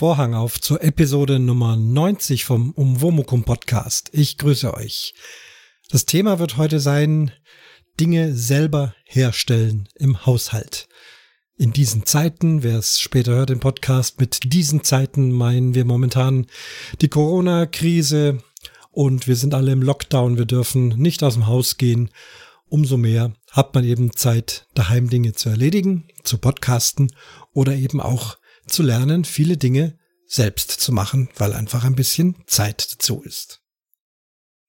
Vorhang auf zur Episode Nummer 90 vom Umwomukum Podcast. Ich grüße euch. Das Thema wird heute sein, Dinge selber herstellen im Haushalt. In diesen Zeiten, wer es später hört, den Podcast, mit diesen Zeiten meinen wir momentan die Corona-Krise und wir sind alle im Lockdown, wir dürfen nicht aus dem Haus gehen. Umso mehr hat man eben Zeit, daheim Dinge zu erledigen, zu podcasten oder eben auch zu lernen, viele Dinge selbst zu machen, weil einfach ein bisschen Zeit dazu ist.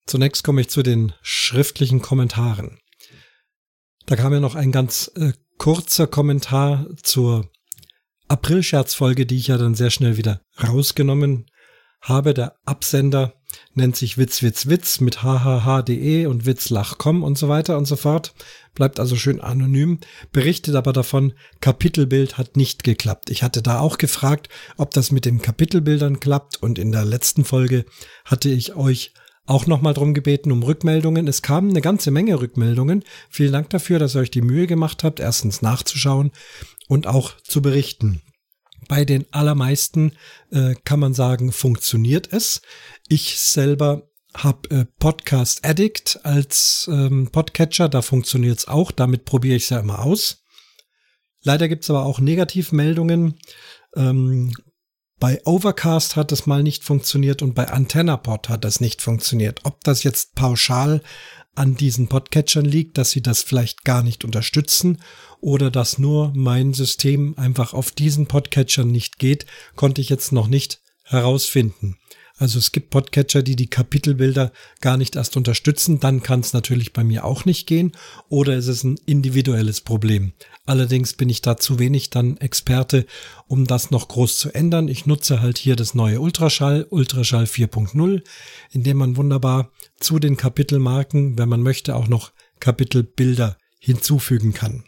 Zunächst komme ich zu den schriftlichen Kommentaren. Da kam ja noch ein ganz äh, kurzer Kommentar zur April-Scherzfolge, die ich ja dann sehr schnell wieder rausgenommen habe. Der Absender nennt sich Witz, Witz, Witz mit hhh.de und witzlach.com und so weiter und so fort. Bleibt also schön anonym, berichtet aber davon, Kapitelbild hat nicht geklappt. Ich hatte da auch gefragt, ob das mit den Kapitelbildern klappt und in der letzten Folge hatte ich euch auch nochmal drum gebeten um Rückmeldungen. Es kamen eine ganze Menge Rückmeldungen. Vielen Dank dafür, dass ihr euch die Mühe gemacht habt, erstens nachzuschauen und auch zu berichten. Bei den allermeisten äh, kann man sagen, funktioniert es. Ich selber habe äh, Podcast Addict als ähm, Podcatcher, da funktioniert es auch, damit probiere ich es ja immer aus. Leider gibt es aber auch Negativmeldungen. Ähm, bei Overcast hat es mal nicht funktioniert und bei AntennaPod hat das nicht funktioniert. Ob das jetzt pauschal an diesen Podcatchern liegt, dass sie das vielleicht gar nicht unterstützen oder dass nur mein System einfach auf diesen Podcatchern nicht geht, konnte ich jetzt noch nicht herausfinden. Also es gibt Podcatcher, die die Kapitelbilder gar nicht erst unterstützen. Dann kann es natürlich bei mir auch nicht gehen. Oder es ist ein individuelles Problem. Allerdings bin ich da zu wenig dann Experte, um das noch groß zu ändern. Ich nutze halt hier das neue Ultraschall, Ultraschall 4.0, in dem man wunderbar zu den Kapitelmarken, wenn man möchte, auch noch Kapitelbilder hinzufügen kann.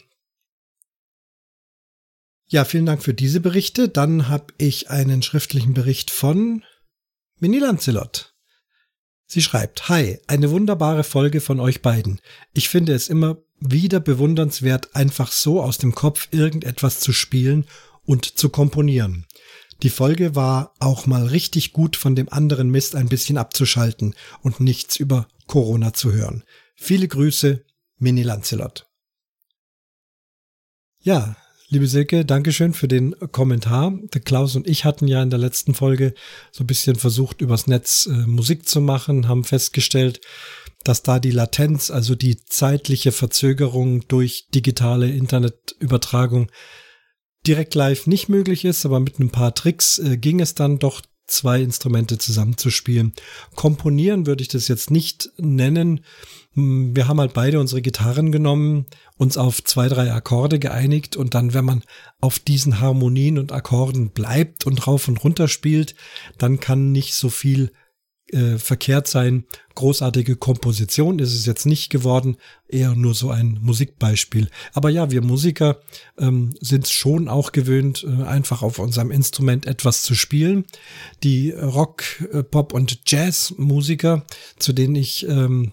Ja, vielen Dank für diese Berichte. Dann habe ich einen schriftlichen Bericht von Mini Lancelot. Sie schreibt, Hi, eine wunderbare Folge von euch beiden. Ich finde es immer wieder bewundernswert, einfach so aus dem Kopf irgendetwas zu spielen und zu komponieren. Die Folge war auch mal richtig gut von dem anderen Mist ein bisschen abzuschalten und nichts über Corona zu hören. Viele Grüße, Mini Lancelot. Ja, Liebe Silke, Dankeschön für den Kommentar. Der Klaus und ich hatten ja in der letzten Folge so ein bisschen versucht, übers Netz äh, Musik zu machen, haben festgestellt, dass da die Latenz, also die zeitliche Verzögerung durch digitale Internetübertragung direkt live nicht möglich ist, aber mit ein paar Tricks äh, ging es dann doch zwei Instrumente zusammenzuspielen. Komponieren würde ich das jetzt nicht nennen. Hm, wir haben halt beide unsere Gitarren genommen, uns auf zwei, drei Akkorde geeinigt und dann, wenn man auf diesen Harmonien und Akkorden bleibt und rauf und runter spielt, dann kann nicht so viel äh, verkehrt sein. Großartige Komposition ist es jetzt nicht geworden, eher nur so ein Musikbeispiel. Aber ja, wir Musiker ähm, sind schon auch gewöhnt, äh, einfach auf unserem Instrument etwas zu spielen. Die Rock, äh, Pop und Jazz-Musiker, zu denen ich ähm,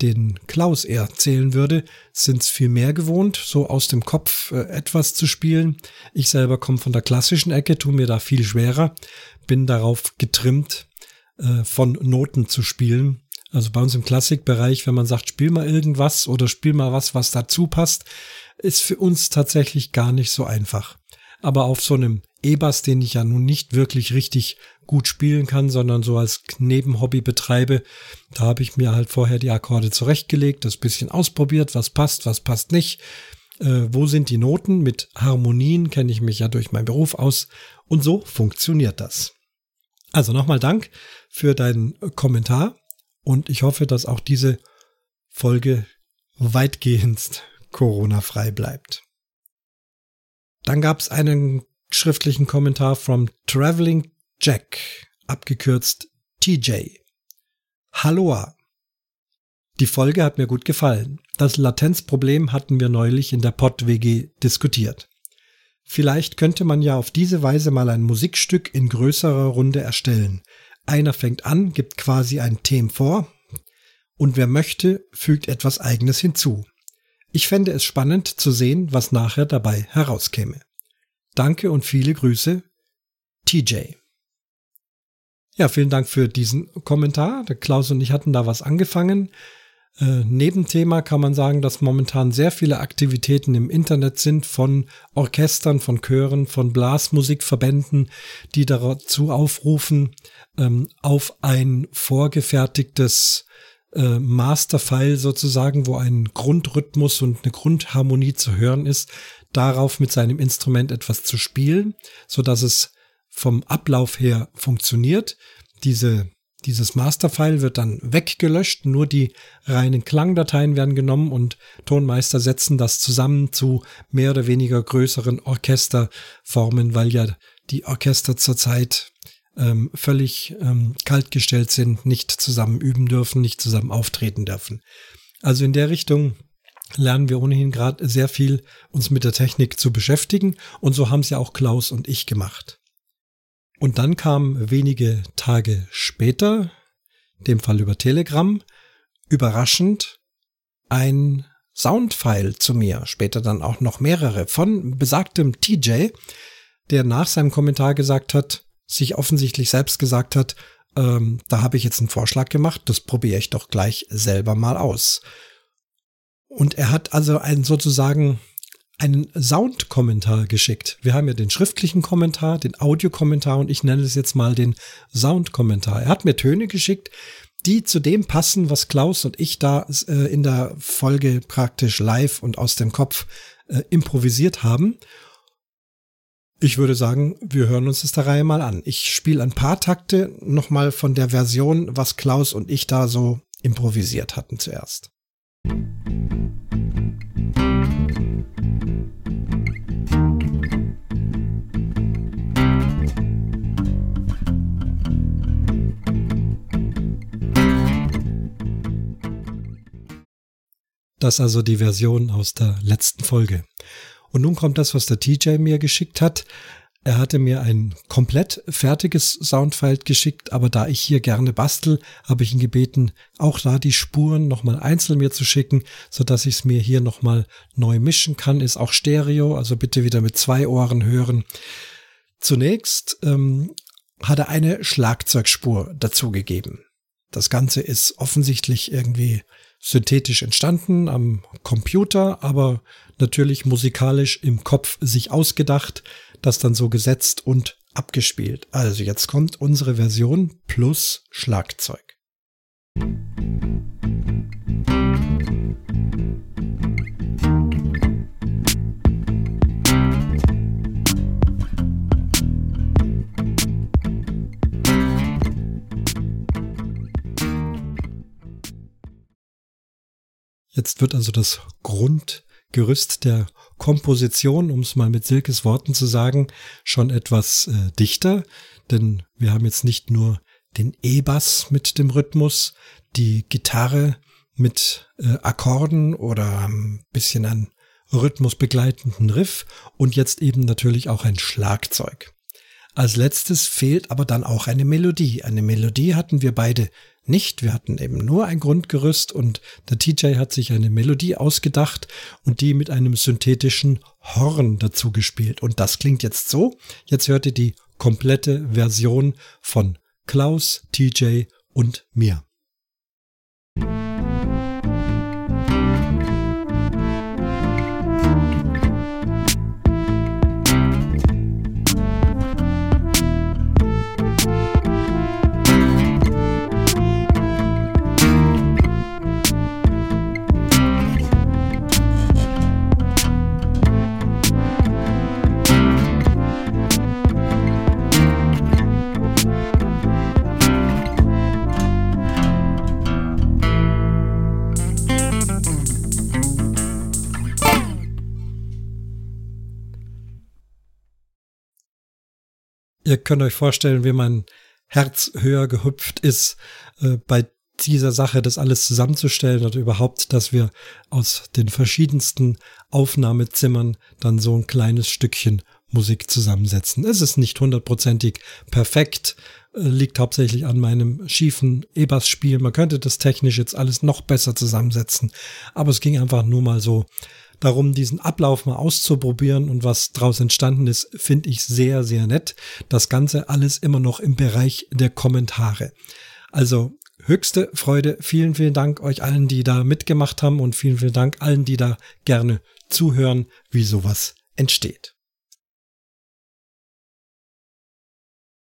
den Klaus eher zählen würde, sind es viel mehr gewohnt, so aus dem Kopf äh, etwas zu spielen. Ich selber komme von der klassischen Ecke, tu mir da viel schwerer, bin darauf getrimmt, äh, von Noten zu spielen. Also bei uns im Klassikbereich, wenn man sagt, spiel mal irgendwas oder spiel mal was, was dazu passt, ist für uns tatsächlich gar nicht so einfach. Aber auf so einem E-Bass, den ich ja nun nicht wirklich richtig gut spielen kann, sondern so als Nebenhobby betreibe. Da habe ich mir halt vorher die Akkorde zurechtgelegt, das bisschen ausprobiert, was passt, was passt nicht. Äh, wo sind die Noten? Mit Harmonien kenne ich mich ja durch meinen Beruf aus. Und so funktioniert das. Also nochmal Dank für deinen Kommentar und ich hoffe, dass auch diese Folge weitgehend Corona-frei bleibt. Dann gab es einen schriftlichen Kommentar from Traveling Jack, abgekürzt TJ. Halloa. Die Folge hat mir gut gefallen. Das Latenzproblem hatten wir neulich in der Pod-WG diskutiert. Vielleicht könnte man ja auf diese Weise mal ein Musikstück in größerer Runde erstellen. Einer fängt an, gibt quasi ein Thema vor und wer möchte, fügt etwas eigenes hinzu. Ich fände es spannend zu sehen, was nachher dabei herauskäme. Danke und viele Grüße, TJ. Ja, vielen Dank für diesen Kommentar. Der Klaus und ich hatten da was angefangen. Äh, Nebenthema kann man sagen, dass momentan sehr viele Aktivitäten im Internet sind von Orchestern, von Chören, von Blasmusikverbänden, die dazu aufrufen, ähm, auf ein vorgefertigtes äh, Masterfile sozusagen, wo ein Grundrhythmus und eine Grundharmonie zu hören ist, darauf mit seinem Instrument etwas zu spielen, so dass es vom Ablauf her funktioniert. Diese, dieses Masterfile wird dann weggelöscht, nur die reinen Klangdateien werden genommen und Tonmeister setzen das zusammen zu mehr oder weniger größeren Orchesterformen, weil ja die Orchester zurzeit ähm, völlig ähm, kaltgestellt sind, nicht zusammen üben dürfen, nicht zusammen auftreten dürfen. Also in der Richtung lernen wir ohnehin gerade sehr viel, uns mit der Technik zu beschäftigen. Und so haben es ja auch Klaus und ich gemacht. Und dann kam wenige Tage später, dem Fall über Telegram, überraschend ein Soundfile zu mir, später dann auch noch mehrere von besagtem TJ, der nach seinem Kommentar gesagt hat, sich offensichtlich selbst gesagt hat, ähm, da habe ich jetzt einen Vorschlag gemacht, das probiere ich doch gleich selber mal aus. Und er hat also einen sozusagen einen Sound-Kommentar geschickt. Wir haben ja den schriftlichen Kommentar, den Audiokommentar und ich nenne es jetzt mal den Sound-Kommentar. Er hat mir Töne geschickt, die zu dem passen, was Klaus und ich da äh, in der Folge praktisch live und aus dem Kopf äh, improvisiert haben. Ich würde sagen, wir hören uns das der Reihe mal an. Ich spiele ein paar Takte nochmal von der Version, was Klaus und ich da so improvisiert hatten zuerst. Das also die Version aus der letzten Folge. Und nun kommt das, was der TJ mir geschickt hat. Er hatte mir ein komplett fertiges Soundfile geschickt, aber da ich hier gerne bastel, habe ich ihn gebeten, auch da die Spuren nochmal einzeln mir zu schicken, so dass ich es mir hier nochmal neu mischen kann. Ist auch Stereo, also bitte wieder mit zwei Ohren hören. Zunächst ähm, hat er eine Schlagzeugspur dazugegeben. Das Ganze ist offensichtlich irgendwie synthetisch entstanden am Computer, aber natürlich musikalisch im Kopf sich ausgedacht, das dann so gesetzt und abgespielt. Also jetzt kommt unsere Version plus Schlagzeug. Jetzt wird also das Grundgerüst der Komposition, um es mal mit Silkes Worten zu sagen, schon etwas äh, dichter, denn wir haben jetzt nicht nur den E-Bass mit dem Rhythmus, die Gitarre mit äh, Akkorden oder ein bisschen an Rhythmus begleitenden Riff und jetzt eben natürlich auch ein Schlagzeug. Als letztes fehlt aber dann auch eine Melodie. Eine Melodie hatten wir beide nicht. Wir hatten eben nur ein Grundgerüst und der TJ hat sich eine Melodie ausgedacht und die mit einem synthetischen Horn dazu gespielt. Und das klingt jetzt so. Jetzt hört ihr die komplette Version von Klaus, TJ und mir. Ihr könnt euch vorstellen, wie mein Herz höher gehüpft ist äh, bei dieser Sache, das alles zusammenzustellen oder überhaupt, dass wir aus den verschiedensten Aufnahmezimmern dann so ein kleines Stückchen Musik zusammensetzen. Es ist nicht hundertprozentig perfekt, äh, liegt hauptsächlich an meinem schiefen E-Bass-Spiel. Man könnte das technisch jetzt alles noch besser zusammensetzen, aber es ging einfach nur mal so Darum, diesen Ablauf mal auszuprobieren und was daraus entstanden ist, finde ich sehr, sehr nett. Das Ganze alles immer noch im Bereich der Kommentare. Also höchste Freude. Vielen, vielen Dank euch allen, die da mitgemacht haben und vielen, vielen Dank allen, die da gerne zuhören, wie sowas entsteht.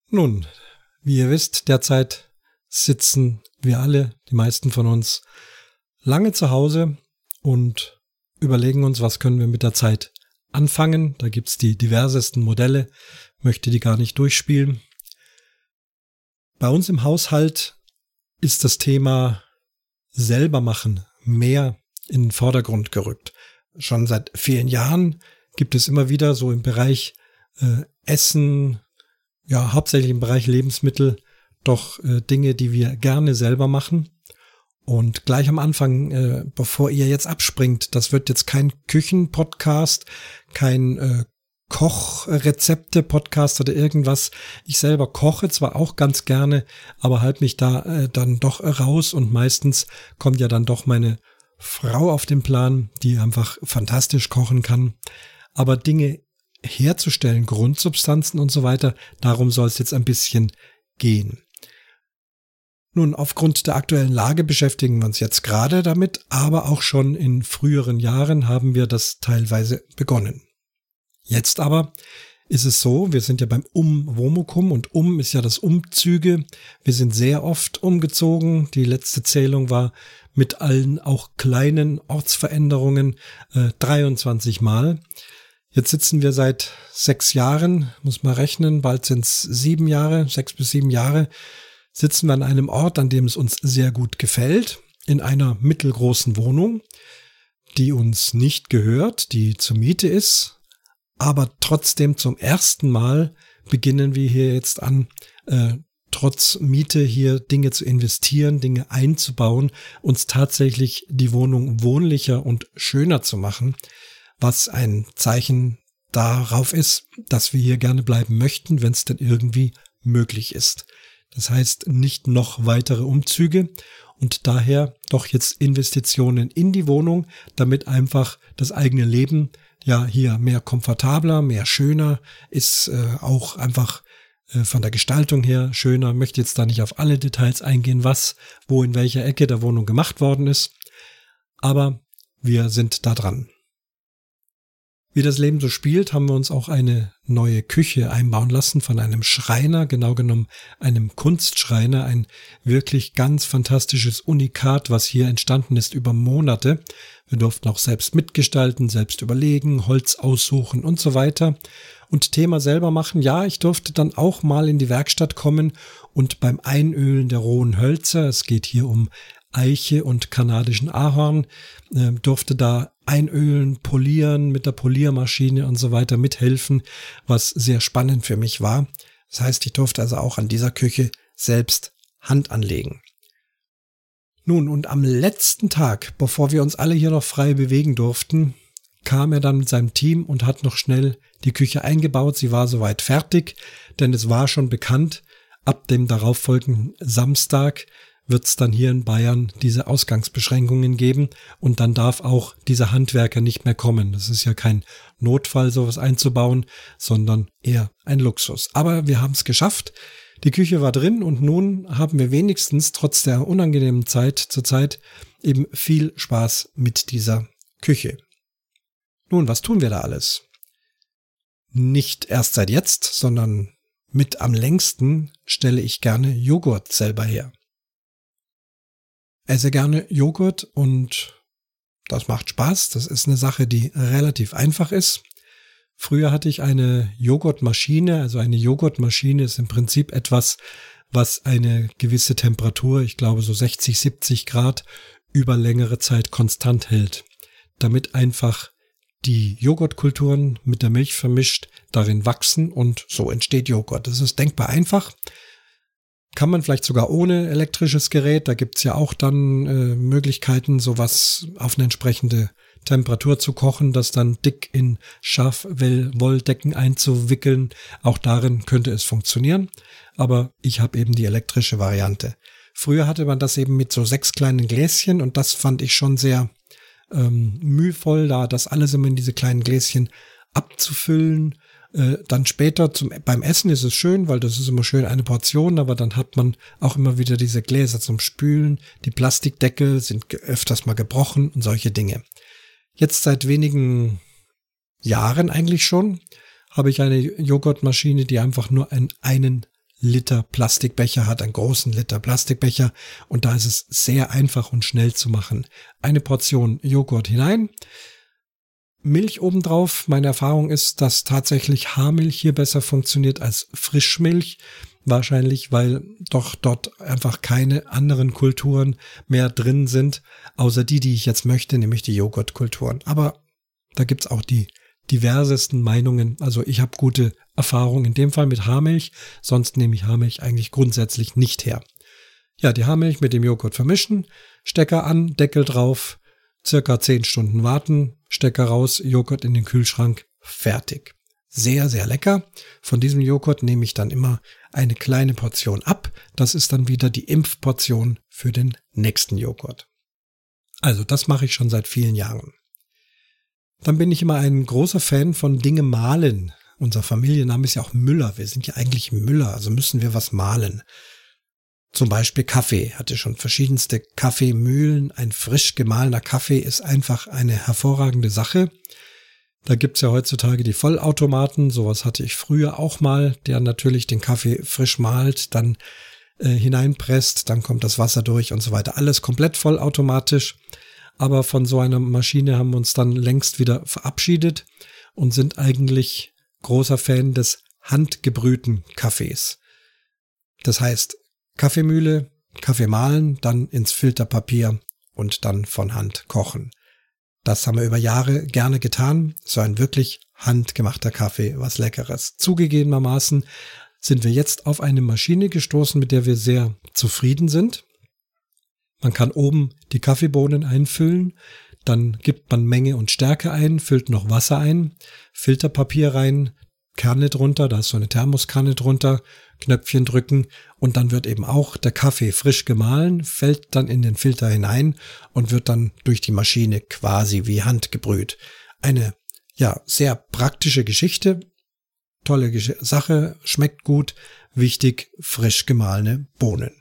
Nun, wie ihr wisst, derzeit sitzen wir alle, die meisten von uns, lange zu Hause und überlegen uns, was können wir mit der Zeit anfangen. Da gibt's die diversesten Modelle, möchte die gar nicht durchspielen. Bei uns im Haushalt ist das Thema selber machen mehr in den Vordergrund gerückt. Schon seit vielen Jahren gibt es immer wieder so im Bereich äh, Essen, ja, hauptsächlich im Bereich Lebensmittel, doch äh, Dinge, die wir gerne selber machen. Und gleich am Anfang, äh, bevor ihr jetzt abspringt, das wird jetzt kein Küchenpodcast, kein äh, Kochrezepte-Podcast oder irgendwas. Ich selber koche zwar auch ganz gerne, aber halt mich da äh, dann doch raus und meistens kommt ja dann doch meine Frau auf den Plan, die einfach fantastisch kochen kann. Aber Dinge herzustellen, Grundsubstanzen und so weiter, darum soll es jetzt ein bisschen gehen. Nun, aufgrund der aktuellen Lage beschäftigen wir uns jetzt gerade damit, aber auch schon in früheren Jahren haben wir das teilweise begonnen. Jetzt aber ist es so, wir sind ja beim Um-Womukum und Um ist ja das Umzüge. Wir sind sehr oft umgezogen. Die letzte Zählung war mit allen auch kleinen Ortsveränderungen äh, 23 Mal. Jetzt sitzen wir seit sechs Jahren, muss man rechnen, bald sind es sieben Jahre, sechs bis sieben Jahre, sitzen wir an einem Ort, an dem es uns sehr gut gefällt, in einer mittelgroßen Wohnung, die uns nicht gehört, die zur Miete ist, aber trotzdem zum ersten Mal beginnen wir hier jetzt an, äh, trotz Miete hier Dinge zu investieren, Dinge einzubauen, uns tatsächlich die Wohnung wohnlicher und schöner zu machen, was ein Zeichen darauf ist, dass wir hier gerne bleiben möchten, wenn es denn irgendwie möglich ist. Das heißt nicht noch weitere Umzüge und daher doch jetzt Investitionen in die Wohnung, damit einfach das eigene Leben ja hier mehr komfortabler, mehr schöner, ist äh, auch einfach äh, von der Gestaltung her schöner. Möchte jetzt da nicht auf alle Details eingehen, was, wo in welcher Ecke der Wohnung gemacht worden ist. Aber wir sind da dran. Wie das Leben so spielt, haben wir uns auch eine neue Küche einbauen lassen von einem Schreiner, genau genommen einem Kunstschreiner, ein wirklich ganz fantastisches Unikat, was hier entstanden ist über Monate. Wir durften auch selbst mitgestalten, selbst überlegen, Holz aussuchen und so weiter. Und Thema selber machen, ja, ich durfte dann auch mal in die Werkstatt kommen und beim Einölen der rohen Hölzer, es geht hier um Eiche und kanadischen Ahorn, äh, durfte da einölen, polieren mit der Poliermaschine und so weiter mithelfen, was sehr spannend für mich war. Das heißt, ich durfte also auch an dieser Küche selbst Hand anlegen. Nun, und am letzten Tag, bevor wir uns alle hier noch frei bewegen durften, kam er dann mit seinem Team und hat noch schnell die Küche eingebaut. Sie war soweit fertig, denn es war schon bekannt, ab dem darauffolgenden Samstag wird es dann hier in Bayern diese Ausgangsbeschränkungen geben und dann darf auch dieser Handwerker nicht mehr kommen. Das ist ja kein Notfall, sowas einzubauen, sondern eher ein Luxus. Aber wir haben es geschafft. Die Küche war drin und nun haben wir wenigstens trotz der unangenehmen Zeit zurzeit eben viel Spaß mit dieser Küche. Nun, was tun wir da alles? Nicht erst seit jetzt, sondern mit am längsten stelle ich gerne Joghurt selber her esse gerne Joghurt und das macht Spaß. Das ist eine Sache, die relativ einfach ist. Früher hatte ich eine Joghurtmaschine. Also eine Joghurtmaschine ist im Prinzip etwas, was eine gewisse Temperatur, ich glaube so 60, 70 Grad, über längere Zeit konstant hält. Damit einfach die Joghurtkulturen mit der Milch vermischt darin wachsen und so entsteht Joghurt. Das ist denkbar einfach. Kann man vielleicht sogar ohne elektrisches Gerät. Da gibt's ja auch dann äh, Möglichkeiten, sowas auf eine entsprechende Temperatur zu kochen, das dann dick in Schafwolldecken einzuwickeln. Auch darin könnte es funktionieren. Aber ich habe eben die elektrische Variante. Früher hatte man das eben mit so sechs kleinen Gläschen und das fand ich schon sehr ähm, mühevoll, da das alles immer in diese kleinen Gläschen abzufüllen. Äh, dann später zum, beim Essen ist es schön, weil das ist immer schön eine Portion, aber dann hat man auch immer wieder diese Gläser zum Spülen. Die Plastikdeckel sind öfters mal gebrochen und solche Dinge. Jetzt seit wenigen Jahren eigentlich schon habe ich eine Joghurtmaschine, die einfach nur einen, einen Liter Plastikbecher hat, einen großen Liter Plastikbecher und da ist es sehr einfach und schnell zu machen. Eine Portion Joghurt hinein, Milch obendrauf. Meine Erfahrung ist, dass tatsächlich Haarmilch hier besser funktioniert als Frischmilch. Wahrscheinlich, weil doch dort einfach keine anderen Kulturen mehr drin sind, außer die, die ich jetzt möchte, nämlich die Joghurtkulturen. Aber da gibt's auch die diversesten Meinungen. Also ich habe gute Erfahrungen in dem Fall mit Haarmilch, sonst nehme ich Haarmilch eigentlich grundsätzlich nicht her. Ja, die Haarmilch mit dem Joghurt vermischen, Stecker an, Deckel drauf, circa 10 Stunden warten, Stecker raus, Joghurt in den Kühlschrank, fertig. Sehr, sehr lecker. Von diesem Joghurt nehme ich dann immer eine kleine Portion ab. Das ist dann wieder die Impfportion für den nächsten Joghurt. Also das mache ich schon seit vielen Jahren. Dann bin ich immer ein großer Fan von Dinge malen. Unser Familienname ist ja auch Müller. Wir sind ja eigentlich Müller, also müssen wir was malen. Zum Beispiel Kaffee. Hatte schon verschiedenste Kaffeemühlen. Ein frisch gemahlener Kaffee ist einfach eine hervorragende Sache. Da gibt's ja heutzutage die Vollautomaten. Sowas hatte ich früher auch mal, der natürlich den Kaffee frisch malt, dann äh, hineinpresst, dann kommt das Wasser durch und so weiter. Alles komplett vollautomatisch aber von so einer Maschine haben wir uns dann längst wieder verabschiedet und sind eigentlich großer Fan des handgebrühten Kaffees. Das heißt, Kaffeemühle, Kaffee mahlen, dann ins Filterpapier und dann von Hand kochen. Das haben wir über Jahre gerne getan. So ein wirklich handgemachter Kaffee, was Leckeres. Zugegebenermaßen sind wir jetzt auf eine Maschine gestoßen, mit der wir sehr zufrieden sind. Man kann oben die Kaffeebohnen einfüllen, dann gibt man Menge und Stärke ein, füllt noch Wasser ein, Filterpapier rein, Kerne drunter, da ist so eine Thermoskanne drunter, Knöpfchen drücken und dann wird eben auch der Kaffee frisch gemahlen, fällt dann in den Filter hinein und wird dann durch die Maschine quasi wie Hand gebrüht. Eine ja sehr praktische Geschichte, tolle Sache, schmeckt gut, wichtig frisch gemahlene Bohnen.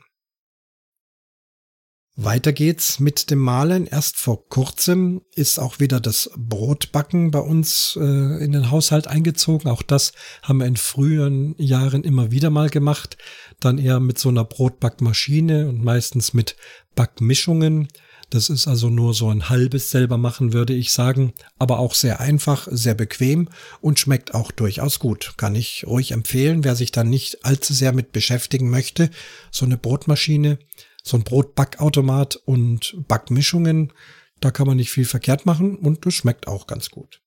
Weiter geht's mit dem Malen. Erst vor kurzem ist auch wieder das Brotbacken bei uns äh, in den Haushalt eingezogen. Auch das haben wir in früheren Jahren immer wieder mal gemacht. Dann eher mit so einer Brotbackmaschine und meistens mit Backmischungen. Das ist also nur so ein halbes selber machen, würde ich sagen. Aber auch sehr einfach, sehr bequem und schmeckt auch durchaus gut. Kann ich ruhig empfehlen, wer sich da nicht allzu sehr mit beschäftigen möchte. So eine Brotmaschine so ein Brotbackautomat und Backmischungen. Da kann man nicht viel verkehrt machen und das schmeckt auch ganz gut.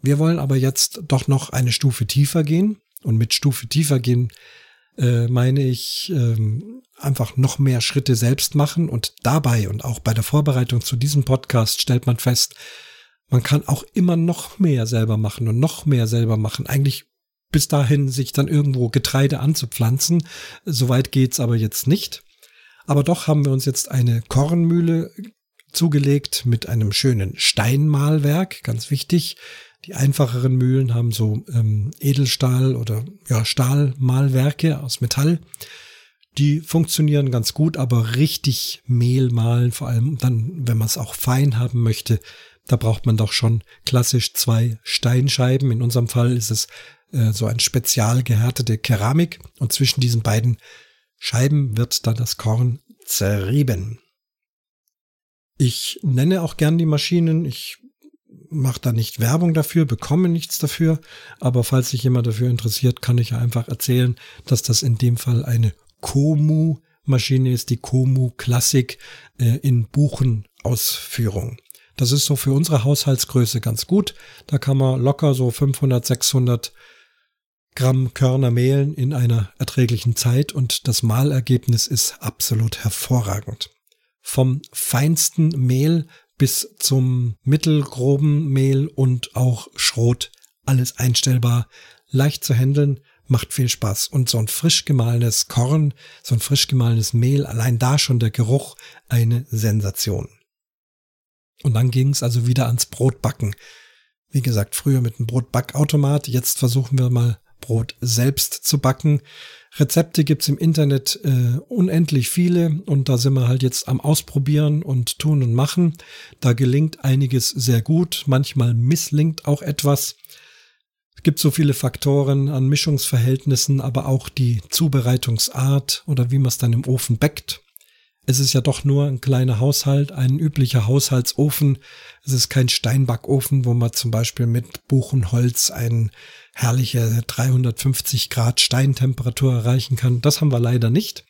Wir wollen aber jetzt doch noch eine Stufe tiefer gehen. Und mit Stufe tiefer gehen äh, meine ich ähm, einfach noch mehr Schritte selbst machen. Und dabei und auch bei der Vorbereitung zu diesem Podcast stellt man fest, man kann auch immer noch mehr selber machen und noch mehr selber machen. Eigentlich bis dahin sich dann irgendwo Getreide anzupflanzen. Soweit geht's aber jetzt nicht. Aber doch haben wir uns jetzt eine Kornmühle zugelegt mit einem schönen Steinmahlwerk, ganz wichtig. Die einfacheren Mühlen haben so ähm, Edelstahl oder ja, Stahlmahlwerke aus Metall. Die funktionieren ganz gut, aber richtig Mehl mahlen, vor allem dann, wenn man es auch fein haben möchte, da braucht man doch schon klassisch zwei Steinscheiben. In unserem Fall ist es äh, so ein spezial gehärtete Keramik und zwischen diesen beiden Scheiben wird dann das Korn zerrieben. Ich nenne auch gern die Maschinen. Ich mache da nicht Werbung dafür, bekomme nichts dafür. Aber falls sich jemand dafür interessiert, kann ich einfach erzählen, dass das in dem Fall eine Komu Maschine ist, die Komu Classic äh, in Buchenausführung. Das ist so für unsere Haushaltsgröße ganz gut. Da kann man locker so 500, 600 Gramm Körner mehlen in einer erträglichen Zeit und das Mahlergebnis ist absolut hervorragend. Vom feinsten Mehl bis zum mittelgroben Mehl und auch Schrot, alles einstellbar, leicht zu handeln, macht viel Spaß. Und so ein frisch gemahlenes Korn, so ein frisch gemahlenes Mehl, allein da schon der Geruch, eine Sensation. Und dann ging es also wieder ans Brotbacken. Wie gesagt, früher mit einem Brotbackautomat, jetzt versuchen wir mal Brot selbst zu backen. Rezepte gibt's im Internet äh, unendlich viele und da sind wir halt jetzt am Ausprobieren und tun und machen. Da gelingt einiges sehr gut, manchmal misslingt auch etwas. Es gibt so viele Faktoren an Mischungsverhältnissen, aber auch die Zubereitungsart oder wie man es dann im Ofen backt. Es ist ja doch nur ein kleiner Haushalt, ein üblicher Haushaltsofen. Es ist kein Steinbackofen, wo man zum Beispiel mit Buchenholz eine herrliche 350 Grad Steintemperatur erreichen kann. Das haben wir leider nicht.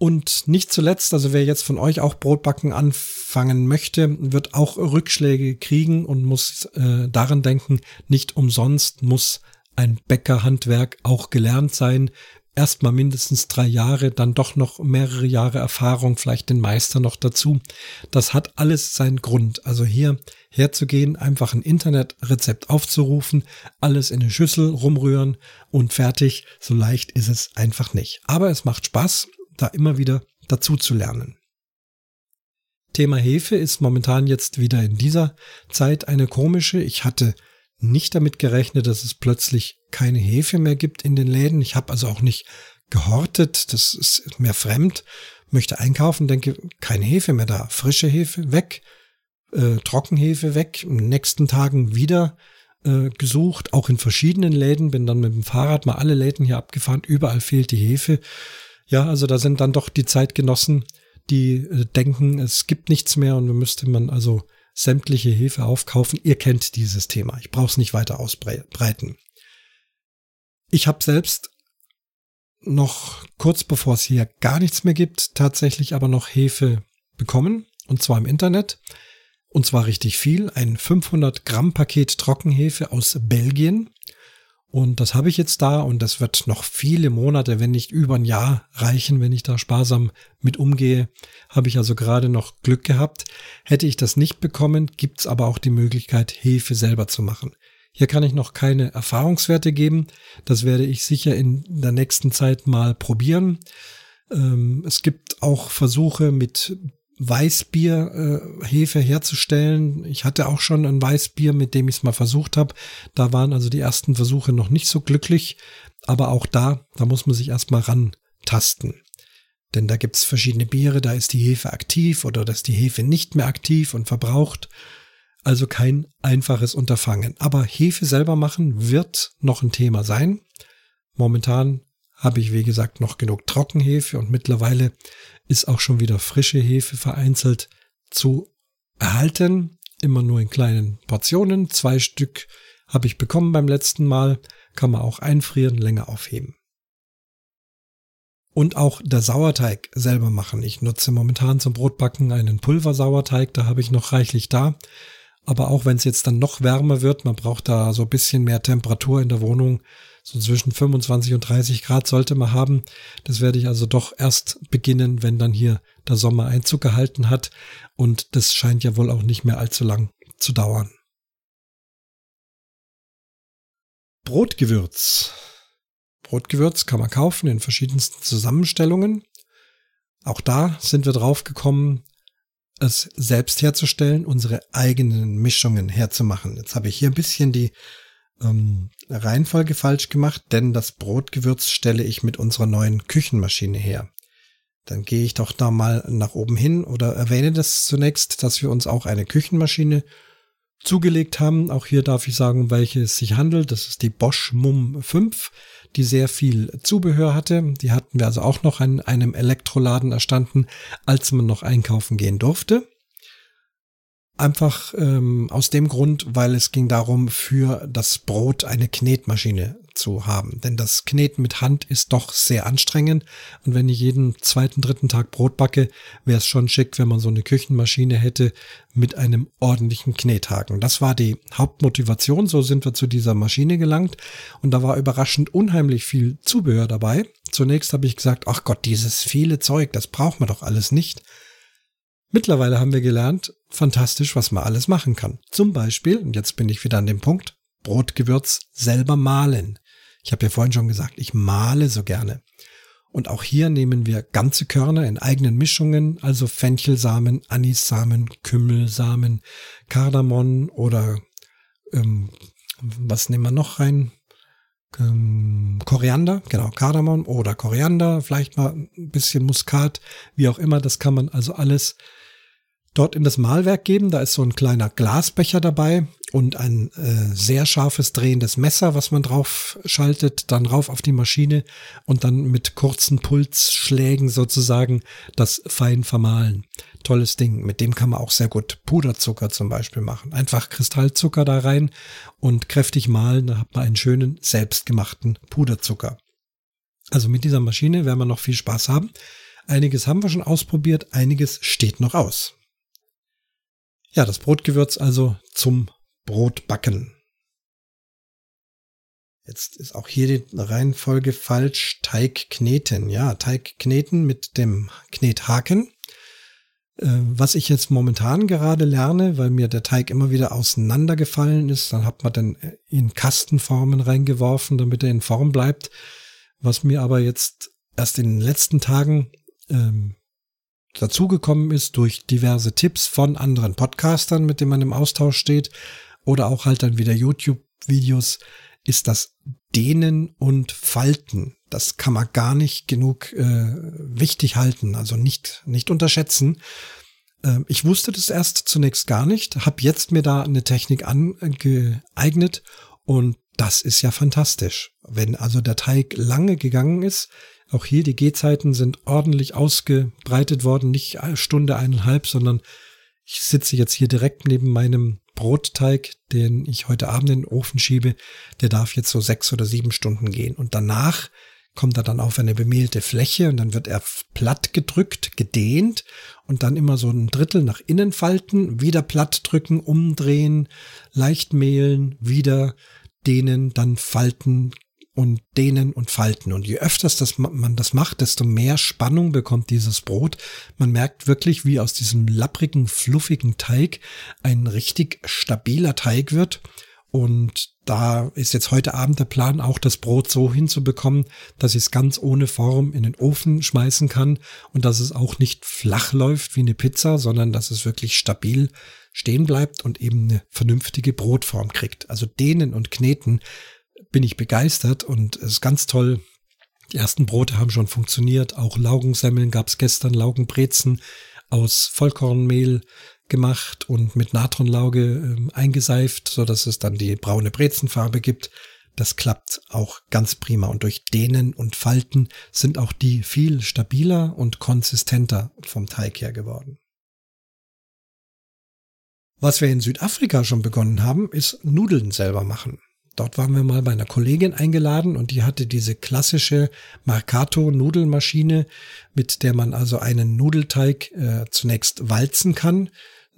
Und nicht zuletzt, also wer jetzt von euch auch Brotbacken anfangen möchte, wird auch Rückschläge kriegen und muss äh, daran denken, nicht umsonst muss ein Bäckerhandwerk auch gelernt sein. Erstmal mindestens drei Jahre, dann doch noch mehrere Jahre Erfahrung, vielleicht den Meister noch dazu. Das hat alles seinen Grund. Also hier herzugehen, einfach ein Internetrezept aufzurufen, alles in eine Schüssel rumrühren und fertig. So leicht ist es einfach nicht. Aber es macht Spaß da immer wieder dazu zu lernen. Thema Hefe ist momentan jetzt wieder in dieser Zeit eine komische. Ich hatte nicht damit gerechnet, dass es plötzlich keine Hefe mehr gibt in den Läden. Ich habe also auch nicht gehortet, das ist mir fremd, möchte einkaufen, denke, keine Hefe mehr da, frische Hefe weg, äh, Trockenhefe weg, in den nächsten Tagen wieder äh, gesucht, auch in verschiedenen Läden, bin dann mit dem Fahrrad mal alle Läden hier abgefahren, überall fehlt die Hefe. Ja, also da sind dann doch die Zeitgenossen, die äh, denken, es gibt nichts mehr und müsste man also sämtliche Hefe aufkaufen. Ihr kennt dieses Thema. Ich brauche es nicht weiter ausbreiten. Ich habe selbst noch kurz bevor es hier gar nichts mehr gibt, tatsächlich aber noch Hefe bekommen. Und zwar im Internet. Und zwar richtig viel. Ein 500 Gramm Paket Trockenhefe aus Belgien. Und das habe ich jetzt da und das wird noch viele Monate, wenn nicht über ein Jahr reichen, wenn ich da sparsam mit umgehe. Habe ich also gerade noch Glück gehabt. Hätte ich das nicht bekommen, gibt's aber auch die Möglichkeit, Hefe selber zu machen. Hier kann ich noch keine Erfahrungswerte geben. Das werde ich sicher in der nächsten Zeit mal probieren. Ähm, es gibt auch Versuche mit Weißbier äh, herzustellen. Ich hatte auch schon ein Weißbier, mit dem ich es mal versucht habe. Da waren also die ersten Versuche noch nicht so glücklich, aber auch da, da muss man sich erstmal rantasten. Denn da gibt's verschiedene Biere, da ist die Hefe aktiv oder da ist die Hefe nicht mehr aktiv und verbraucht. Also kein einfaches Unterfangen. Aber Hefe selber machen wird noch ein Thema sein. Momentan habe ich, wie gesagt, noch genug Trockenhefe und mittlerweile ist auch schon wieder frische Hefe vereinzelt zu erhalten. Immer nur in kleinen Portionen. Zwei Stück habe ich bekommen beim letzten Mal. Kann man auch einfrieren, länger aufheben. Und auch der Sauerteig selber machen. Ich nutze momentan zum Brotbacken einen Pulversauerteig. Da habe ich noch reichlich da. Aber auch wenn es jetzt dann noch wärmer wird, man braucht da so ein bisschen mehr Temperatur in der Wohnung, so zwischen 25 und 30 Grad sollte man haben. Das werde ich also doch erst beginnen, wenn dann hier der Sommer Einzug gehalten hat. Und das scheint ja wohl auch nicht mehr allzu lang zu dauern. Brotgewürz. Brotgewürz kann man kaufen in verschiedensten Zusammenstellungen. Auch da sind wir drauf gekommen, es selbst herzustellen, unsere eigenen Mischungen herzumachen. Jetzt habe ich hier ein bisschen die ähm, Reihenfolge falsch gemacht, denn das Brotgewürz stelle ich mit unserer neuen Küchenmaschine her. Dann gehe ich doch da mal nach oben hin oder erwähne das zunächst, dass wir uns auch eine Küchenmaschine zugelegt haben. Auch hier darf ich sagen, um welche es sich handelt. Das ist die Bosch Mum 5, die sehr viel Zubehör hatte. Die hatten wir also auch noch an einem Elektroladen erstanden, als man noch einkaufen gehen durfte. Einfach ähm, aus dem Grund, weil es ging darum, für das Brot eine Knetmaschine zu haben. Denn das Kneten mit Hand ist doch sehr anstrengend. Und wenn ich jeden zweiten, dritten Tag Brot backe, wäre es schon schick, wenn man so eine Küchenmaschine hätte mit einem ordentlichen Knethaken. Das war die Hauptmotivation. So sind wir zu dieser Maschine gelangt. Und da war überraschend unheimlich viel Zubehör dabei. Zunächst habe ich gesagt, ach Gott, dieses viele Zeug, das braucht man doch alles nicht. Mittlerweile haben wir gelernt, fantastisch, was man alles machen kann. Zum Beispiel, und jetzt bin ich wieder an dem Punkt, Brotgewürz selber mahlen. Ich habe ja vorhin schon gesagt, ich male so gerne. Und auch hier nehmen wir ganze Körner in eigenen Mischungen, also Fenchelsamen, Anissamen, Kümmelsamen, Kardamom oder ähm, was nehmen wir noch rein? Ähm, Koriander, genau, Kardamom oder Koriander, vielleicht mal ein bisschen Muskat, wie auch immer. Das kann man also alles dort in das Mahlwerk geben. Da ist so ein kleiner Glasbecher dabei und ein äh, sehr scharfes drehendes Messer, was man drauf schaltet, dann rauf auf die Maschine und dann mit kurzen Pulsschlägen sozusagen das fein vermahlen. Tolles Ding. Mit dem kann man auch sehr gut Puderzucker zum Beispiel machen. Einfach Kristallzucker da rein und kräftig mahlen, da hat man einen schönen selbstgemachten Puderzucker. Also mit dieser Maschine werden wir noch viel Spaß haben. Einiges haben wir schon ausprobiert, einiges steht noch aus. Ja, das Brotgewürz also zum Brotbacken. Jetzt ist auch hier die Reihenfolge falsch. Teig kneten. Ja, Teig kneten mit dem Knethaken. Äh, was ich jetzt momentan gerade lerne, weil mir der Teig immer wieder auseinandergefallen ist, dann hat man dann in Kastenformen reingeworfen, damit er in Form bleibt. Was mir aber jetzt erst in den letzten Tagen ähm, dazugekommen ist durch diverse Tipps von anderen Podcastern, mit denen man im Austausch steht, oder auch halt dann wieder YouTube-Videos, ist das Dehnen und Falten. Das kann man gar nicht genug äh, wichtig halten, also nicht, nicht unterschätzen. Äh, ich wusste das erst zunächst gar nicht, habe jetzt mir da eine Technik angeeignet und das ist ja fantastisch. Wenn also der Teig lange gegangen ist, auch hier die Gehzeiten sind ordentlich ausgebreitet worden, nicht Stunde eineinhalb, sondern ich sitze jetzt hier direkt neben meinem Brotteig, den ich heute Abend in den Ofen schiebe. Der darf jetzt so sechs oder sieben Stunden gehen. Und danach kommt er dann auf eine bemehlte Fläche und dann wird er platt gedrückt, gedehnt und dann immer so ein Drittel nach innen falten, wieder platt drücken, umdrehen, leicht mehlen, wieder dehnen, dann falten, und dehnen und falten. Und je öfters das, man das macht, desto mehr Spannung bekommt dieses Brot. Man merkt wirklich, wie aus diesem lapprigen, fluffigen Teig ein richtig stabiler Teig wird. Und da ist jetzt heute Abend der Plan, auch das Brot so hinzubekommen, dass ich es ganz ohne Form in den Ofen schmeißen kann und dass es auch nicht flach läuft wie eine Pizza, sondern dass es wirklich stabil stehen bleibt und eben eine vernünftige Brotform kriegt. Also dehnen und kneten bin ich begeistert und es ist ganz toll. Die ersten Brote haben schon funktioniert. Auch Laugensemmeln gab es gestern, Laugenbrezen aus Vollkornmehl gemacht und mit Natronlauge äh, eingeseift, so dass es dann die braune Brezenfarbe gibt. Das klappt auch ganz prima und durch Dehnen und Falten sind auch die viel stabiler und konsistenter vom Teig her geworden. Was wir in Südafrika schon begonnen haben, ist Nudeln selber machen. Dort waren wir mal bei einer Kollegin eingeladen und die hatte diese klassische Marcato-Nudelmaschine, mit der man also einen Nudelteig äh, zunächst walzen kann,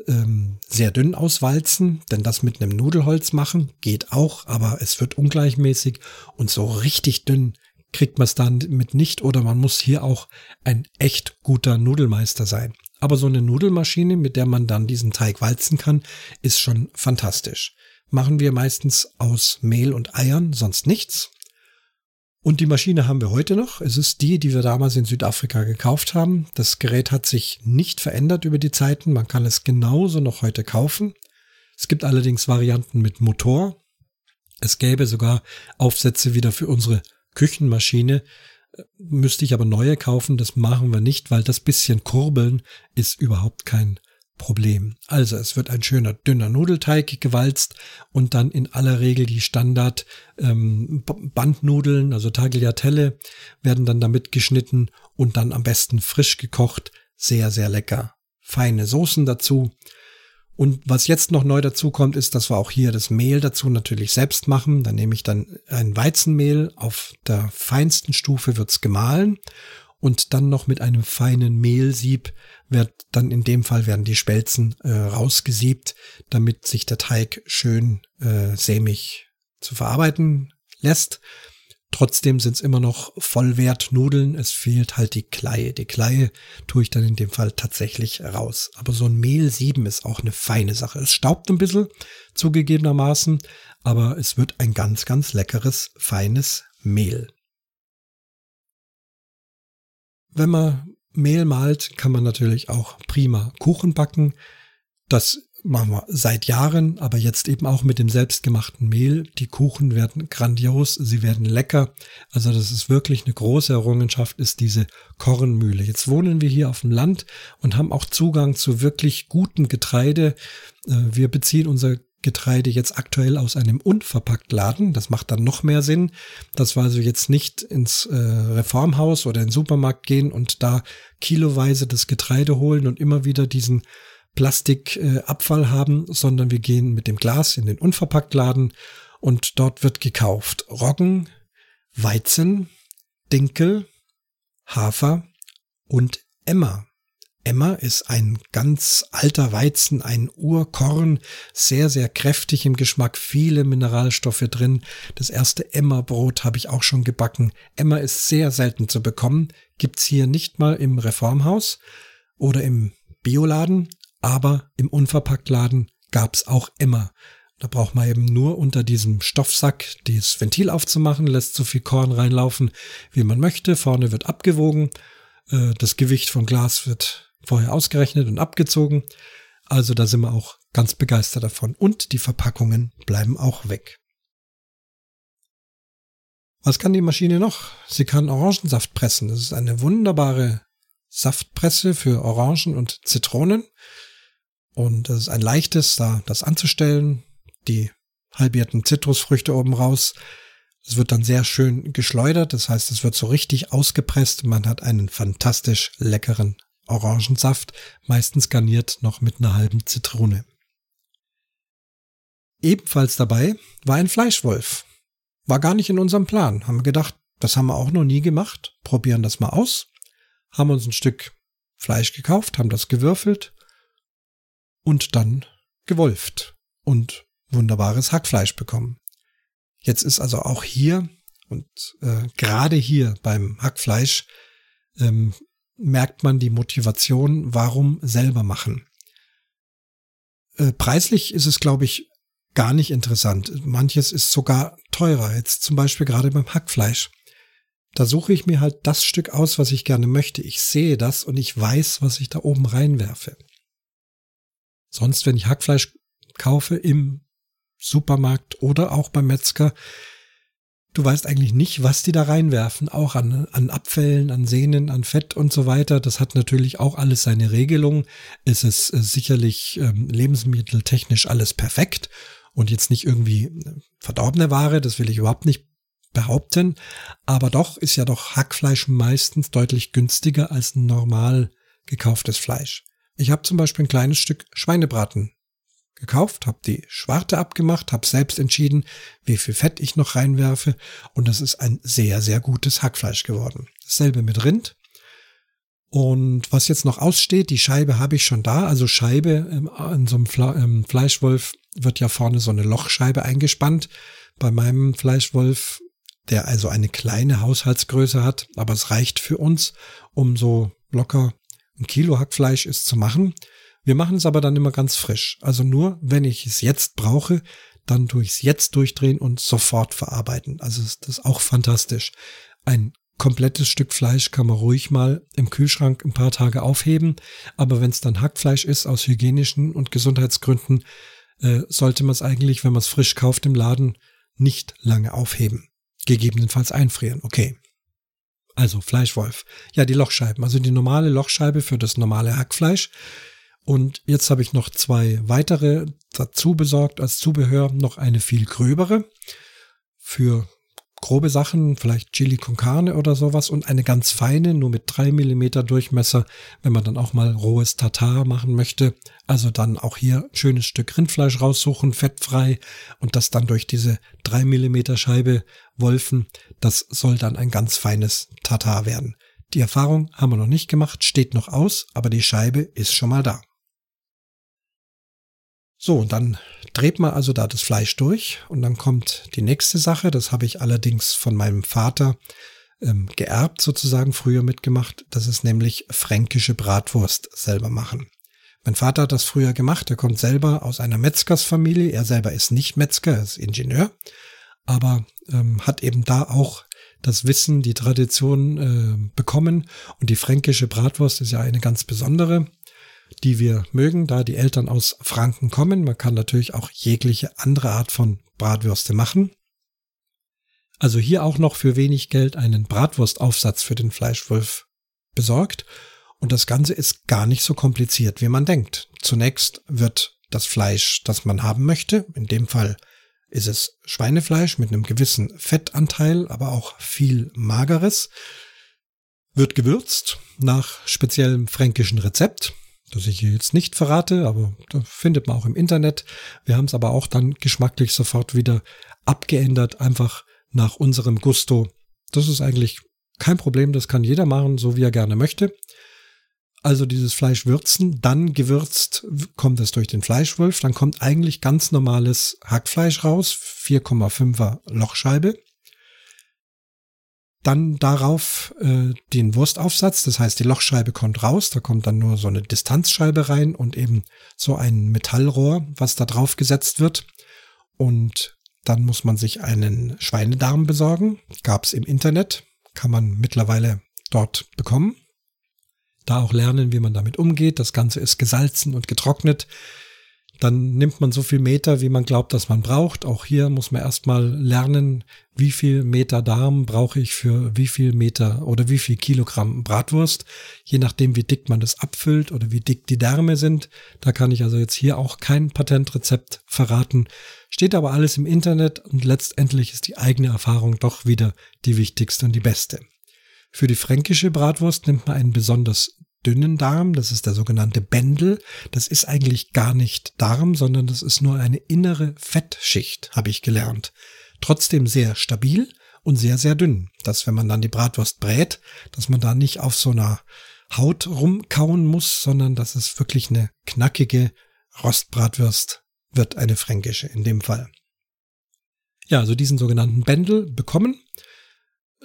ähm, sehr dünn auswalzen, denn das mit einem Nudelholz machen geht auch, aber es wird ungleichmäßig und so richtig dünn kriegt man es dann mit nicht oder man muss hier auch ein echt guter Nudelmeister sein. Aber so eine Nudelmaschine, mit der man dann diesen Teig walzen kann, ist schon fantastisch machen wir meistens aus Mehl und Eiern, sonst nichts. Und die Maschine haben wir heute noch. Es ist die, die wir damals in Südafrika gekauft haben. Das Gerät hat sich nicht verändert über die Zeiten. Man kann es genauso noch heute kaufen. Es gibt allerdings Varianten mit Motor. Es gäbe sogar Aufsätze wieder für unsere Küchenmaschine. Müsste ich aber neue kaufen. Das machen wir nicht, weil das bisschen Kurbeln ist überhaupt kein Problem. Also es wird ein schöner dünner Nudelteig gewalzt und dann in aller Regel die Standard ähm, Bandnudeln, also Tagliatelle, werden dann damit geschnitten und dann am besten frisch gekocht. Sehr, sehr lecker. Feine Soßen dazu. Und was jetzt noch neu dazu kommt, ist, dass wir auch hier das Mehl dazu natürlich selbst machen. Da nehme ich dann ein Weizenmehl. Auf der feinsten Stufe wird's gemahlen und dann noch mit einem feinen Mehlsieb wird dann in dem Fall werden die Spelzen äh, rausgesiebt, damit sich der Teig schön äh, sämig zu verarbeiten lässt. Trotzdem sind es immer noch Vollwertnudeln. Es fehlt halt die Kleie. Die Kleie tue ich dann in dem Fall tatsächlich raus. Aber so ein Mehlsieben ist auch eine feine Sache. Es staubt ein bisschen zugegebenermaßen, aber es wird ein ganz, ganz leckeres, feines Mehl. Wenn man Mehl malt, kann man natürlich auch prima Kuchen backen. Das machen wir seit Jahren, aber jetzt eben auch mit dem selbstgemachten Mehl. Die Kuchen werden grandios, sie werden lecker. Also das ist wirklich eine große Errungenschaft, ist diese Kornmühle. Jetzt wohnen wir hier auf dem Land und haben auch Zugang zu wirklich gutem Getreide. Äh, wir beziehen unser Getreide jetzt aktuell aus einem unverpackt Laden. Das macht dann noch mehr Sinn, dass wir also jetzt nicht ins äh, Reformhaus oder in den Supermarkt gehen und da kiloweise das Getreide holen und immer wieder diesen Plastikabfall äh, haben, sondern wir gehen mit dem Glas in den Unverpacktladen und dort wird gekauft Roggen, Weizen, Dinkel, Hafer und Emmer. Emmer ist ein ganz alter Weizen, ein Urkorn, sehr, sehr kräftig im Geschmack, viele Mineralstoffe drin. Das erste Emmerbrot habe ich auch schon gebacken. Emmer ist sehr selten zu bekommen, gibt's hier nicht mal im Reformhaus oder im Bioladen, aber im Unverpacktladen gab's auch Emmer. Da braucht man eben nur unter diesem Stoffsack das Ventil aufzumachen, lässt so viel Korn reinlaufen, wie man möchte. Vorne wird abgewogen. Äh, das Gewicht vom Glas wird vorher ausgerechnet und abgezogen. Also da sind wir auch ganz begeistert davon. Und die Verpackungen bleiben auch weg. Was kann die Maschine noch? Sie kann Orangensaft pressen. Das ist eine wunderbare Saftpresse für Orangen und Zitronen. Und es ist ein leichtes, da das anzustellen. Die halbierten Zitrusfrüchte oben raus. Es wird dann sehr schön geschleudert. Das heißt, es wird so richtig ausgepresst. Man hat einen fantastisch leckeren Orangensaft, meistens garniert noch mit einer halben Zitrone. Ebenfalls dabei war ein Fleischwolf. War gar nicht in unserem Plan. Haben wir gedacht, das haben wir auch noch nie gemacht. Probieren das mal aus. Haben uns ein Stück Fleisch gekauft, haben das gewürfelt und dann gewolft und wunderbares Hackfleisch bekommen. Jetzt ist also auch hier und äh, gerade hier beim Hackfleisch ähm, merkt man die Motivation, warum selber machen. Äh, preislich ist es, glaube ich, gar nicht interessant. Manches ist sogar teurer. Jetzt zum Beispiel gerade beim Hackfleisch. Da suche ich mir halt das Stück aus, was ich gerne möchte. Ich sehe das und ich weiß, was ich da oben reinwerfe. Sonst, wenn ich Hackfleisch kaufe im Supermarkt oder auch beim Metzger, du weißt eigentlich nicht, was die da reinwerfen, auch an, an Abfällen, an Sehnen, an Fett und so weiter. Das hat natürlich auch alles seine Regelung. Es ist äh, sicherlich ähm, lebensmitteltechnisch alles perfekt und jetzt nicht irgendwie äh, verdorbene Ware, das will ich überhaupt nicht behaupten. Aber doch ist ja doch Hackfleisch meistens deutlich günstiger als normal gekauftes Fleisch. Ich habe zum Beispiel ein kleines Stück Schweinebraten gekauft, habe die Schwarte abgemacht, habe selbst entschieden, wie viel Fett ich noch reinwerfe und das ist ein sehr, sehr gutes Hackfleisch geworden. Dasselbe mit Rind. Und was jetzt noch aussteht, die Scheibe habe ich schon da. Also Scheibe ähm, in so einem ähm, Fleischwolf wird ja vorne so eine Lochscheibe eingespannt. Bei meinem Fleischwolf, der also eine kleine Haushaltsgröße hat, aber es reicht für uns, um so locker ein Kilo Hackfleisch ist zu machen. Wir machen es aber dann immer ganz frisch. Also nur, wenn ich es jetzt brauche, dann tue ich es jetzt durchdrehen und sofort verarbeiten. Also ist das auch fantastisch. Ein komplettes Stück Fleisch kann man ruhig mal im Kühlschrank ein paar Tage aufheben. Aber wenn es dann Hackfleisch ist, aus hygienischen und Gesundheitsgründen, äh, sollte man es eigentlich, wenn man es frisch kauft im Laden, nicht lange aufheben. Gegebenenfalls einfrieren. Okay. Also Fleischwolf. Ja, die Lochscheiben. Also die normale Lochscheibe für das normale Hackfleisch und jetzt habe ich noch zwei weitere dazu besorgt als Zubehör, noch eine viel gröbere für grobe Sachen, vielleicht Chili con Carne oder sowas und eine ganz feine, nur mit drei Millimeter Durchmesser, wenn man dann auch mal rohes Tatar machen möchte. Also dann auch hier ein schönes Stück Rindfleisch raussuchen, fettfrei und das dann durch diese drei Millimeter Scheibe wolfen. Das soll dann ein ganz feines Tatar werden. Die Erfahrung haben wir noch nicht gemacht, steht noch aus, aber die Scheibe ist schon mal da. So, und dann dreht man also da das Fleisch durch und dann kommt die nächste Sache. Das habe ich allerdings von meinem Vater ähm, geerbt, sozusagen früher mitgemacht. Das ist nämlich fränkische Bratwurst selber machen. Mein Vater hat das früher gemacht. Er kommt selber aus einer Metzgersfamilie. Er selber ist nicht Metzger, er ist Ingenieur, aber ähm, hat eben da auch das Wissen, die Tradition äh, bekommen. Und die fränkische Bratwurst ist ja eine ganz besondere, die wir mögen, da die Eltern aus Franken kommen. Man kann natürlich auch jegliche andere Art von Bratwürste machen. Also hier auch noch für wenig Geld einen Bratwurstaufsatz für den Fleischwolf besorgt. Und das Ganze ist gar nicht so kompliziert, wie man denkt. Zunächst wird das Fleisch, das man haben möchte, in dem Fall ist es Schweinefleisch mit einem gewissen Fettanteil, aber auch viel mageres, wird gewürzt nach speziellem fränkischen Rezept, das ich hier jetzt nicht verrate, aber das findet man auch im Internet. Wir haben es aber auch dann geschmacklich sofort wieder abgeändert, einfach nach unserem Gusto. Das ist eigentlich kein Problem, das kann jeder machen, so wie er gerne möchte. Also dieses Fleisch würzen, dann gewürzt kommt es durch den Fleischwolf, dann kommt eigentlich ganz normales Hackfleisch raus, 4,5er Lochscheibe. Dann darauf äh, den Wurstaufsatz, das heißt die Lochscheibe kommt raus, da kommt dann nur so eine Distanzscheibe rein und eben so ein Metallrohr, was da drauf gesetzt wird. Und dann muss man sich einen Schweinedarm besorgen. Gab es im Internet, kann man mittlerweile dort bekommen. Da auch lernen, wie man damit umgeht. Das Ganze ist gesalzen und getrocknet. Dann nimmt man so viel Meter, wie man glaubt, dass man braucht. Auch hier muss man erstmal lernen, wie viel Meter Darm brauche ich für wie viel Meter oder wie viel Kilogramm Bratwurst. Je nachdem, wie dick man das abfüllt oder wie dick die Därme sind. Da kann ich also jetzt hier auch kein Patentrezept verraten. Steht aber alles im Internet und letztendlich ist die eigene Erfahrung doch wieder die wichtigste und die beste. Für die fränkische Bratwurst nimmt man einen besonders dünnen Darm, das ist der sogenannte Bändel. Das ist eigentlich gar nicht Darm, sondern das ist nur eine innere Fettschicht, habe ich gelernt. Trotzdem sehr stabil und sehr, sehr dünn. Dass wenn man dann die Bratwurst brät, dass man da nicht auf so einer Haut rumkauen muss, sondern dass es wirklich eine knackige Rostbratwurst wird, eine fränkische in dem Fall. Ja, also diesen sogenannten Bändel bekommen.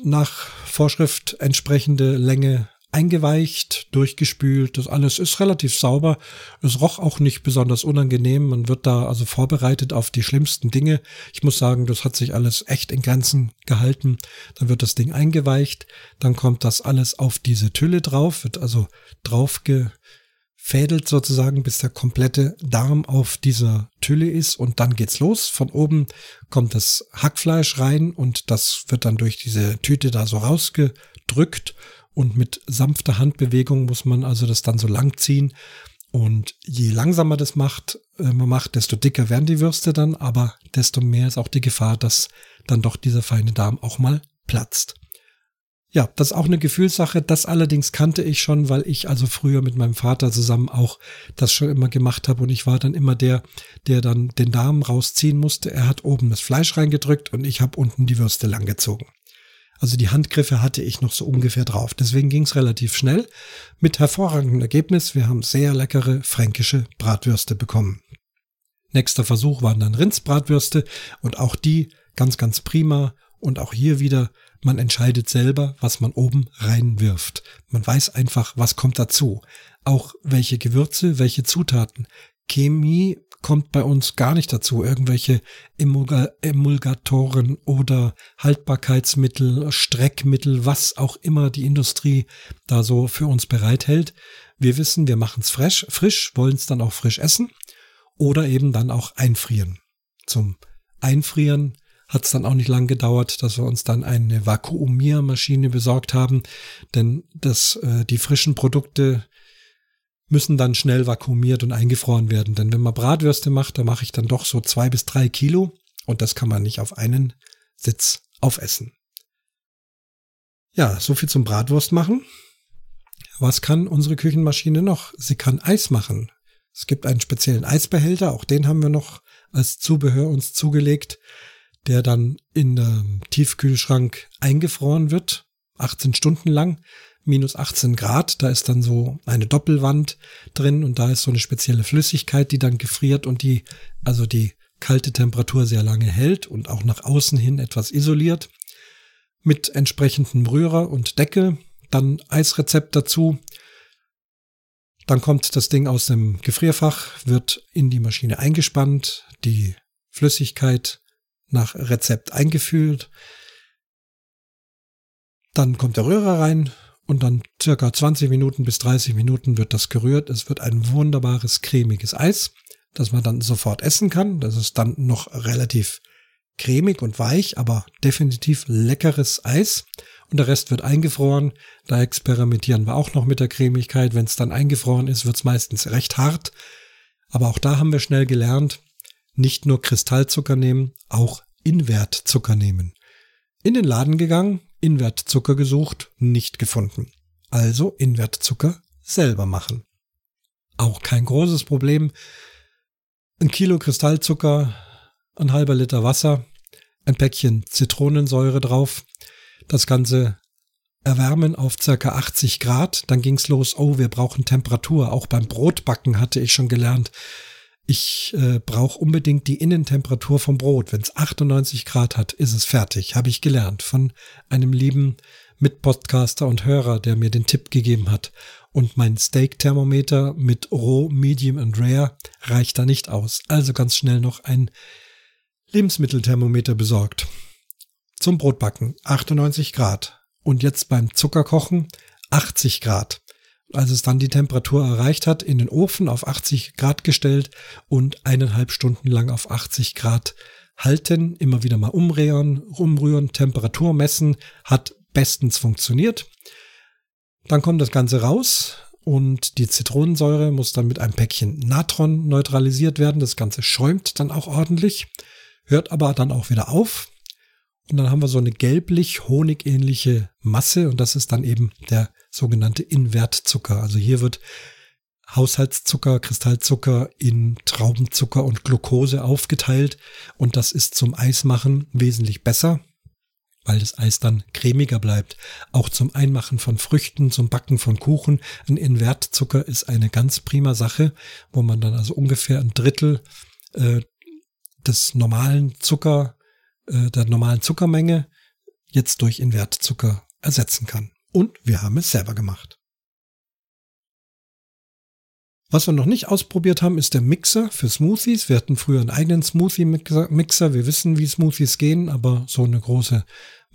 Nach Vorschrift entsprechende Länge eingeweicht, durchgespült. Das alles ist relativ sauber. Es roch auch nicht besonders unangenehm. Man wird da also vorbereitet auf die schlimmsten Dinge. Ich muss sagen, das hat sich alles echt in Grenzen gehalten. Dann wird das Ding eingeweicht. Dann kommt das alles auf diese Tülle drauf, wird also drauf gefädelt sozusagen, bis der komplette Darm auf dieser Tülle ist und dann geht's los. Von oben kommt das Hackfleisch rein und das wird dann durch diese Tüte da so rausgedrückt und mit sanfter Handbewegung muss man also das dann so lang ziehen. Und je langsamer das macht, äh, man macht, desto dicker werden die Würste dann, aber desto mehr ist auch die Gefahr, dass dann doch dieser feine Darm auch mal platzt. Ja, das ist auch eine Gefühlssache. Das allerdings kannte ich schon, weil ich also früher mit meinem Vater zusammen auch das schon immer gemacht habe und ich war dann immer der, der dann den Darm rausziehen musste. Er hat oben das Fleisch reingedrückt und ich habe unten die Würste langgezogen. Also die Handgriffe hatte ich noch so ungefähr drauf. Deswegen ging es relativ schnell mit hervorragendem Ergebnis. Wir haben sehr leckere fränkische Bratwürste bekommen. Nächster Versuch waren dann Rindsbratwürste und auch die ganz, ganz prima. Und auch hier wieder, man entscheidet selber, was man oben reinwirft. Man weiß einfach, was kommt dazu. Auch welche Gewürze, welche Zutaten. Chemie kommt bei uns gar nicht dazu. Irgendwelche Emulgatoren oder Haltbarkeitsmittel, Streckmittel, was auch immer die Industrie da so für uns bereithält. Wir wissen, wir machen es frisch, frisch, wollen es dann auch frisch essen oder eben dann auch einfrieren. Zum Einfrieren hat es dann auch nicht lang gedauert, dass wir uns dann eine Vakuumiermaschine besorgt haben, denn das, äh, die frischen Produkte müssen dann schnell vakuumiert und eingefroren werden. Denn wenn man Bratwürste macht, da mache ich dann doch so zwei bis drei Kilo und das kann man nicht auf einen Sitz aufessen. Ja, so viel zum Bratwurst machen. Was kann unsere Küchenmaschine noch? Sie kann Eis machen. Es gibt einen speziellen Eisbehälter, auch den haben wir noch als Zubehör uns zugelegt, der dann in der Tiefkühlschrank eingefroren wird, 18 Stunden lang minus 18 Grad. Da ist dann so eine Doppelwand drin und da ist so eine spezielle Flüssigkeit, die dann gefriert und die also die kalte Temperatur sehr lange hält und auch nach außen hin etwas isoliert. Mit entsprechendem Rührer und Deckel. Dann Eisrezept dazu. Dann kommt das Ding aus dem Gefrierfach, wird in die Maschine eingespannt, die Flüssigkeit nach Rezept eingeführt, Dann kommt der Rührer rein und dann circa 20 Minuten bis 30 Minuten wird das gerührt. Es wird ein wunderbares cremiges Eis, das man dann sofort essen kann. Das ist dann noch relativ cremig und weich, aber definitiv leckeres Eis. Und der Rest wird eingefroren. Da experimentieren wir auch noch mit der Cremigkeit. Wenn es dann eingefroren ist, wird es meistens recht hart. Aber auch da haben wir schnell gelernt, nicht nur Kristallzucker nehmen, auch Invertzucker nehmen. In den Laden gegangen, Invertzucker gesucht, nicht gefunden. Also Invertzucker selber machen. Auch kein großes Problem. Ein Kilo Kristallzucker, ein halber Liter Wasser, ein Päckchen Zitronensäure drauf, das Ganze erwärmen auf circa 80 Grad, dann ging's los, oh, wir brauchen Temperatur. Auch beim Brotbacken hatte ich schon gelernt, ich äh, brauche unbedingt die Innentemperatur vom Brot. Wenn es 98 Grad hat, ist es fertig. Habe ich gelernt von einem lieben Mitpodcaster und Hörer, der mir den Tipp gegeben hat. Und mein Steak-Thermometer mit Roh, Medium und Rare reicht da nicht aus. Also ganz schnell noch ein Lebensmittelthermometer besorgt. Zum Brotbacken 98 Grad. Und jetzt beim Zuckerkochen 80 Grad als es dann die Temperatur erreicht hat, in den Ofen auf 80 Grad gestellt und eineinhalb Stunden lang auf 80 Grad halten, immer wieder mal umrühren, umrühren, Temperatur messen, hat bestens funktioniert. Dann kommt das Ganze raus und die Zitronensäure muss dann mit einem Päckchen Natron neutralisiert werden. Das Ganze schäumt dann auch ordentlich, hört aber dann auch wieder auf. Und dann haben wir so eine gelblich-honigähnliche Masse und das ist dann eben der sogenannte Invertzucker. Also hier wird Haushaltszucker, Kristallzucker in Traubenzucker und Glucose aufgeteilt und das ist zum Eismachen wesentlich besser, weil das Eis dann cremiger bleibt. Auch zum Einmachen von Früchten, zum Backen von Kuchen. Ein Invertzucker ist eine ganz prima Sache, wo man dann also ungefähr ein Drittel äh, des normalen Zucker, äh, der normalen Zuckermenge jetzt durch Invertzucker ersetzen kann. Und wir haben es selber gemacht. Was wir noch nicht ausprobiert haben, ist der Mixer für Smoothies. Wir hatten früher einen eigenen Smoothie-Mixer. Wir wissen, wie Smoothies gehen, aber so eine große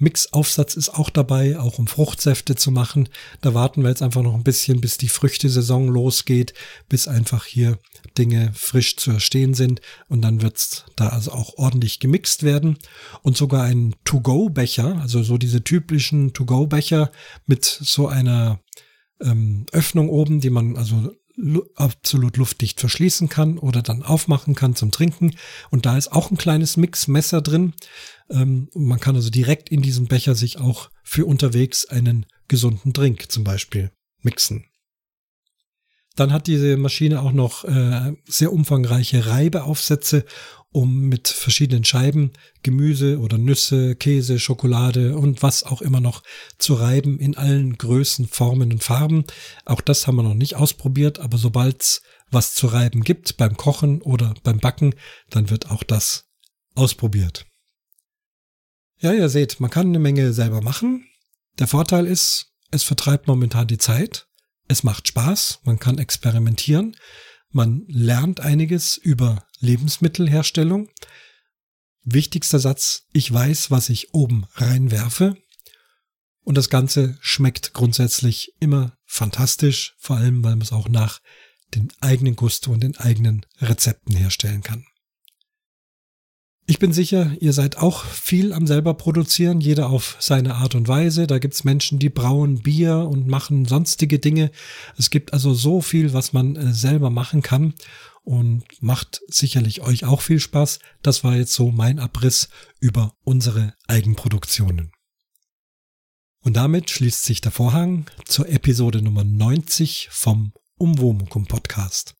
Mixaufsatz ist auch dabei, auch um Fruchtsäfte zu machen. Da warten wir jetzt einfach noch ein bisschen, bis die Früchtesaison losgeht, bis einfach hier Dinge frisch zu erstehen sind und dann wird's da also auch ordentlich gemixt werden und sogar ein To-Go-Becher, also so diese typischen To-Go-Becher mit so einer ähm, Öffnung oben, die man also absolut luftdicht verschließen kann oder dann aufmachen kann zum Trinken. Und da ist auch ein kleines Mixmesser drin. Ähm, man kann also direkt in diesem Becher sich auch für unterwegs einen gesunden Drink zum Beispiel mixen. Dann hat diese Maschine auch noch äh, sehr umfangreiche Reibeaufsätze, um mit verschiedenen Scheiben Gemüse oder Nüsse, Käse, Schokolade und was auch immer noch zu reiben in allen Größen, Formen und Farben. Auch das haben wir noch nicht ausprobiert, aber sobald es was zu reiben gibt beim Kochen oder beim Backen, dann wird auch das ausprobiert. Ja, ihr seht, man kann eine Menge selber machen. Der Vorteil ist, es vertreibt momentan die Zeit. Es macht Spaß, man kann experimentieren, man lernt einiges über Lebensmittelherstellung. Wichtigster Satz, ich weiß, was ich oben reinwerfe. Und das Ganze schmeckt grundsätzlich immer fantastisch, vor allem weil man es auch nach den eigenen Gusto und den eigenen Rezepten herstellen kann. Ich bin sicher, ihr seid auch viel am selber produzieren, jeder auf seine Art und Weise. Da gibt's Menschen, die brauen Bier und machen sonstige Dinge. Es gibt also so viel, was man äh, selber machen kann und macht sicherlich euch auch viel Spaß. Das war jetzt so mein Abriss über unsere Eigenproduktionen. Und damit schließt sich der Vorhang zur Episode Nummer 90 vom Umwomukum Podcast.